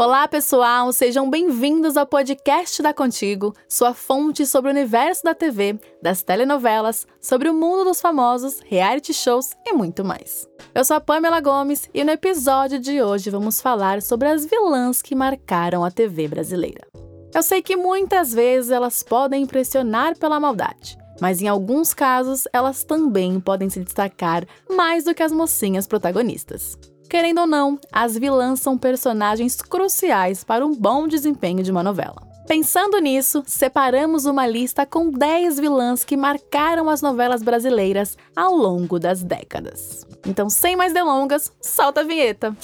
Olá, pessoal! Sejam bem-vindos ao podcast da Contigo, sua fonte sobre o universo da TV, das telenovelas, sobre o mundo dos famosos, reality shows e muito mais. Eu sou a Pamela Gomes e no episódio de hoje vamos falar sobre as vilãs que marcaram a TV brasileira. Eu sei que muitas vezes elas podem impressionar pela maldade, mas em alguns casos elas também podem se destacar mais do que as mocinhas protagonistas. Querendo ou não, as vilãs são personagens cruciais para um bom desempenho de uma novela. Pensando nisso, separamos uma lista com 10 vilãs que marcaram as novelas brasileiras ao longo das décadas. Então, sem mais delongas, solta a vinheta!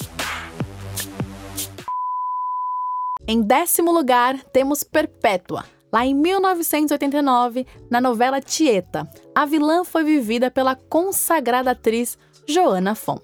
Em décimo lugar, temos Perpétua. Lá em 1989, na novela Tieta, a vilã foi vivida pela consagrada atriz Joana Fon.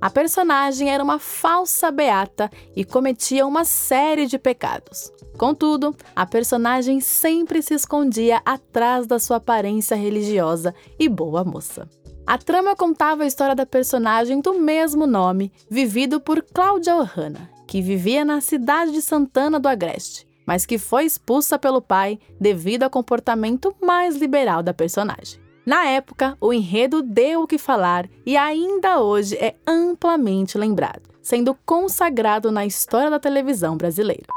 A personagem era uma falsa beata e cometia uma série de pecados. Contudo, a personagem sempre se escondia atrás da sua aparência religiosa e boa moça. A trama contava a história da personagem do mesmo nome, vivido por Cláudia Ohana, que vivia na cidade de Santana do Agreste, mas que foi expulsa pelo pai devido ao comportamento mais liberal da personagem. Na época, o enredo deu o que falar e ainda hoje é amplamente lembrado, sendo consagrado na história da televisão brasileira.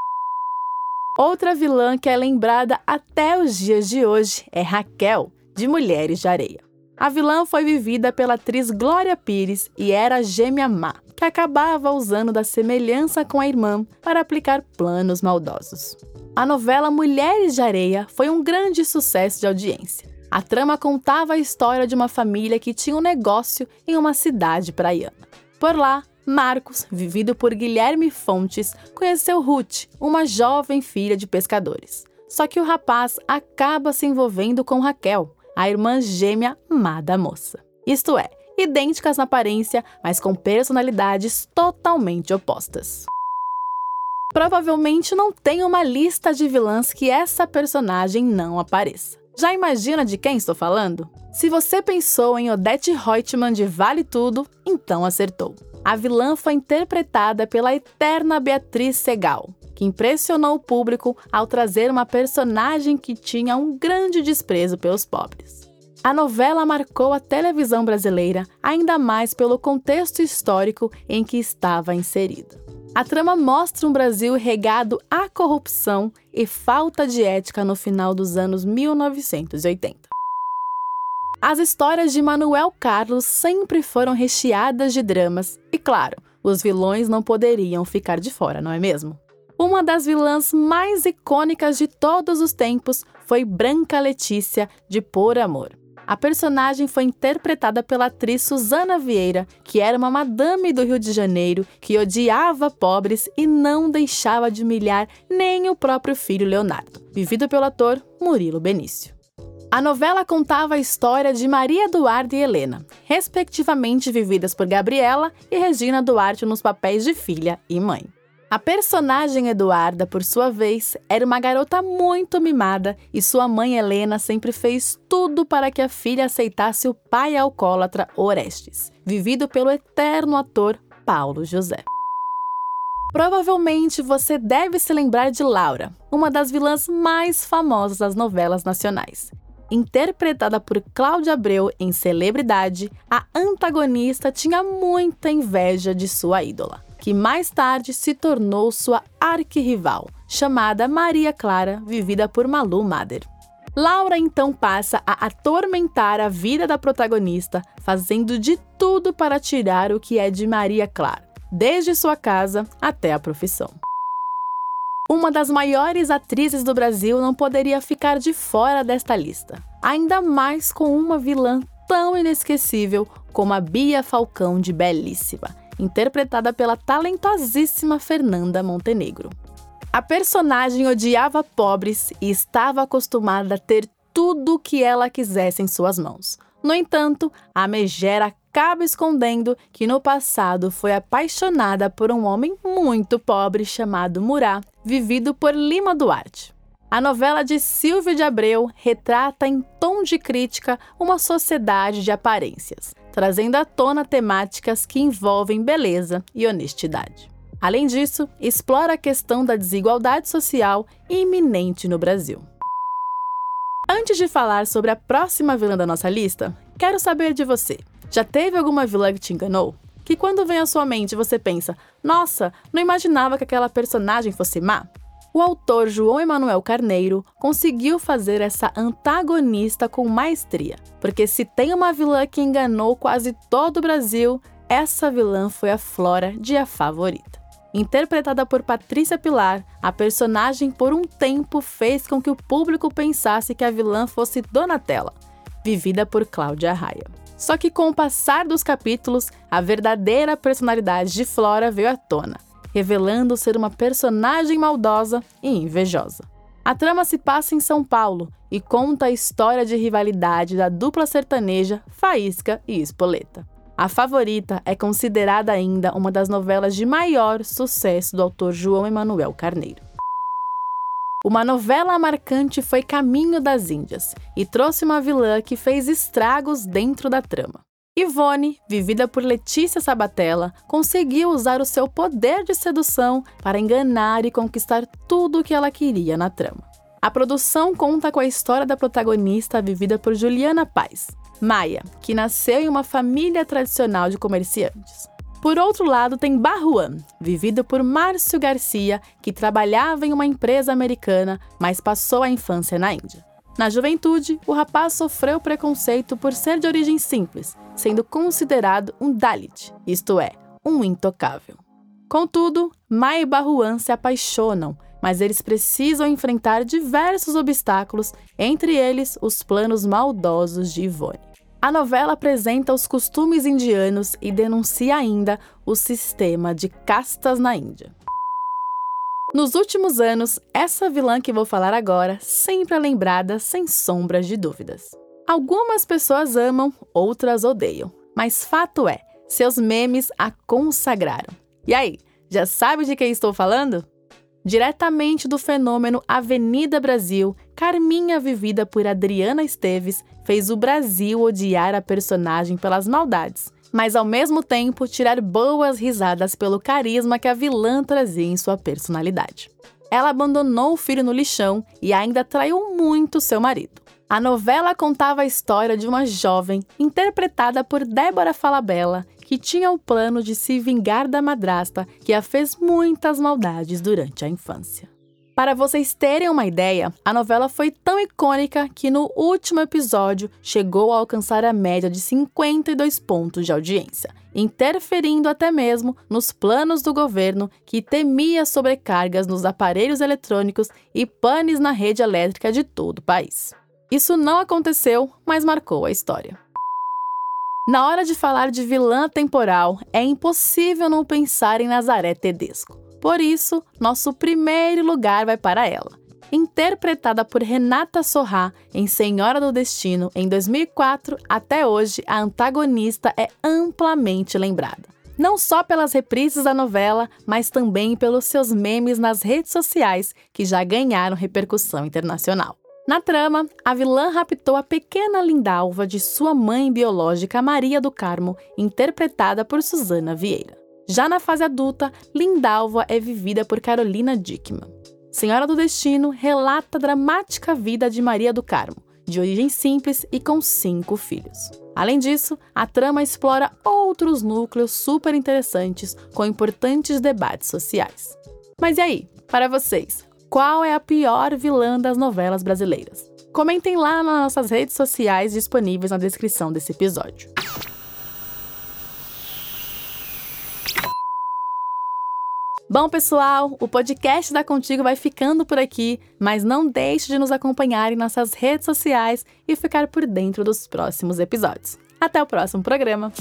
Outra vilã que é lembrada até os dias de hoje é Raquel, de Mulheres de Areia. A vilã foi vivida pela atriz Glória Pires e era a gêmea má, que acabava usando da semelhança com a irmã para aplicar planos maldosos. A novela Mulheres de Areia foi um grande sucesso de audiência a trama contava a história de uma família que tinha um negócio em uma cidade praiana. Por lá, Marcos, vivido por Guilherme Fontes, conheceu Ruth, uma jovem filha de pescadores. Só que o rapaz acaba se envolvendo com Raquel, a irmã gêmea má da moça. Isto é, idênticas na aparência, mas com personalidades totalmente opostas. Provavelmente não tem uma lista de vilãs que essa personagem não apareça. Já imagina de quem estou falando? Se você pensou em Odette Reutemann de Vale Tudo, então acertou. A vilã foi interpretada pela eterna Beatriz Segal, que impressionou o público ao trazer uma personagem que tinha um grande desprezo pelos pobres. A novela marcou a televisão brasileira, ainda mais pelo contexto histórico em que estava inserida. A trama mostra um Brasil regado à corrupção e falta de ética no final dos anos 1980. As histórias de Manuel Carlos sempre foram recheadas de dramas, e claro, os vilões não poderiam ficar de fora, não é mesmo? Uma das vilãs mais icônicas de todos os tempos foi Branca Letícia, de Por Amor. A personagem foi interpretada pela atriz Susana Vieira, que era uma madame do Rio de Janeiro que odiava pobres e não deixava de humilhar nem o próprio filho Leonardo, vivido pelo ator Murilo Benício. A novela contava a história de Maria Duarte e Helena, respectivamente vividas por Gabriela e Regina Duarte nos papéis de filha e mãe. A personagem Eduarda, por sua vez, era uma garota muito mimada e sua mãe Helena sempre fez tudo para que a filha aceitasse o pai alcoólatra Orestes, vivido pelo eterno ator Paulo José. Provavelmente você deve se lembrar de Laura, uma das vilãs mais famosas das novelas nacionais. Interpretada por Cláudia Abreu em Celebridade, a antagonista tinha muita inveja de sua ídola que mais tarde se tornou sua arquirrival, chamada Maria Clara, vivida por Malu Mader. Laura então passa a atormentar a vida da protagonista, fazendo de tudo para tirar o que é de Maria Clara, desde sua casa até a profissão. Uma das maiores atrizes do Brasil não poderia ficar de fora desta lista, ainda mais com uma vilã tão inesquecível como a Bia Falcão de Belíssima, interpretada pela talentosíssima Fernanda Montenegro. A personagem odiava pobres e estava acostumada a ter tudo o que ela quisesse em suas mãos. No entanto, a megera acaba escondendo que no passado foi apaixonada por um homem muito pobre chamado Murá, vivido por Lima Duarte. A novela de Silvio de Abreu retrata em tom de crítica uma sociedade de aparências, trazendo à tona temáticas que envolvem beleza e honestidade. Além disso, explora a questão da desigualdade social iminente no Brasil. Antes de falar sobre a próxima vilã da nossa lista, quero saber de você. Já teve alguma vilã que te enganou? Que quando vem à sua mente você pensa, nossa, não imaginava que aquela personagem fosse má? O autor João Emanuel Carneiro conseguiu fazer essa antagonista com maestria, porque se tem uma vilã que enganou quase todo o Brasil, essa vilã foi a Flora de A Favorita. Interpretada por Patrícia Pilar, a personagem por um tempo fez com que o público pensasse que a vilã fosse Donatella, vivida por Cláudia Raia. Só que com o passar dos capítulos, a verdadeira personalidade de Flora veio à tona, revelando ser uma personagem maldosa e invejosa. A trama se passa em São Paulo e conta a história de rivalidade da dupla sertaneja Faísca e Espoleta. A Favorita é considerada ainda uma das novelas de maior sucesso do autor João Emanuel Carneiro. Uma novela marcante foi Caminho das Índias e trouxe uma vilã que fez estragos dentro da trama. Ivone, vivida por Letícia Sabatella, conseguiu usar o seu poder de sedução para enganar e conquistar tudo o que ela queria na trama. A produção conta com a história da protagonista vivida por Juliana Paz, Maia, que nasceu em uma família tradicional de comerciantes. Por outro lado, tem Barruan, vivido por Márcio Garcia, que trabalhava em uma empresa americana, mas passou a infância na Índia. Na juventude, o rapaz sofreu preconceito por ser de origem simples, sendo considerado um Dalit, isto é, um intocável. Contudo, Maia e Barruan se apaixonam, mas eles precisam enfrentar diversos obstáculos, entre eles os planos maldosos de Ivone. A novela apresenta os costumes indianos e denuncia ainda o sistema de castas na Índia. Nos últimos anos, essa vilã que vou falar agora sempre é lembrada sem sombras de dúvidas. Algumas pessoas amam, outras odeiam, mas fato é, seus memes a consagraram. E aí, já sabe de quem estou falando? Diretamente do fenômeno Avenida Brasil, Carminha, vivida por Adriana Esteves, fez o Brasil odiar a personagem pelas maldades, mas ao mesmo tempo tirar boas risadas pelo carisma que a vilã trazia em sua personalidade. Ela abandonou o filho no lixão e ainda traiu muito seu marido. A novela contava a história de uma jovem, interpretada por Débora Falabella, que tinha o plano de se vingar da madrasta que a fez muitas maldades durante a infância. Para vocês terem uma ideia, a novela foi tão icônica que no último episódio chegou a alcançar a média de 52 pontos de audiência, interferindo até mesmo nos planos do governo que temia sobrecargas nos aparelhos eletrônicos e panes na rede elétrica de todo o país. Isso não aconteceu, mas marcou a história. Na hora de falar de vilã temporal, é impossível não pensar em Nazaré Tedesco. Por isso, nosso primeiro lugar vai para ela. Interpretada por Renata Sorrá em Senhora do Destino em 2004, até hoje a antagonista é amplamente lembrada. Não só pelas reprises da novela, mas também pelos seus memes nas redes sociais, que já ganharam repercussão internacional. Na trama, a vilã raptou a pequena Lindalva de sua mãe biológica Maria do Carmo, interpretada por Susana Vieira. Já na fase adulta, Lindalva é vivida por Carolina Dickman. Senhora do Destino relata a dramática vida de Maria do Carmo, de origem simples e com cinco filhos. Além disso, a trama explora outros núcleos super interessantes com importantes debates sociais. Mas e aí, para vocês, qual é a pior vilã das novelas brasileiras? Comentem lá nas nossas redes sociais disponíveis na descrição desse episódio. Bom, pessoal, o podcast da Contigo vai ficando por aqui, mas não deixe de nos acompanhar em nossas redes sociais e ficar por dentro dos próximos episódios. Até o próximo programa!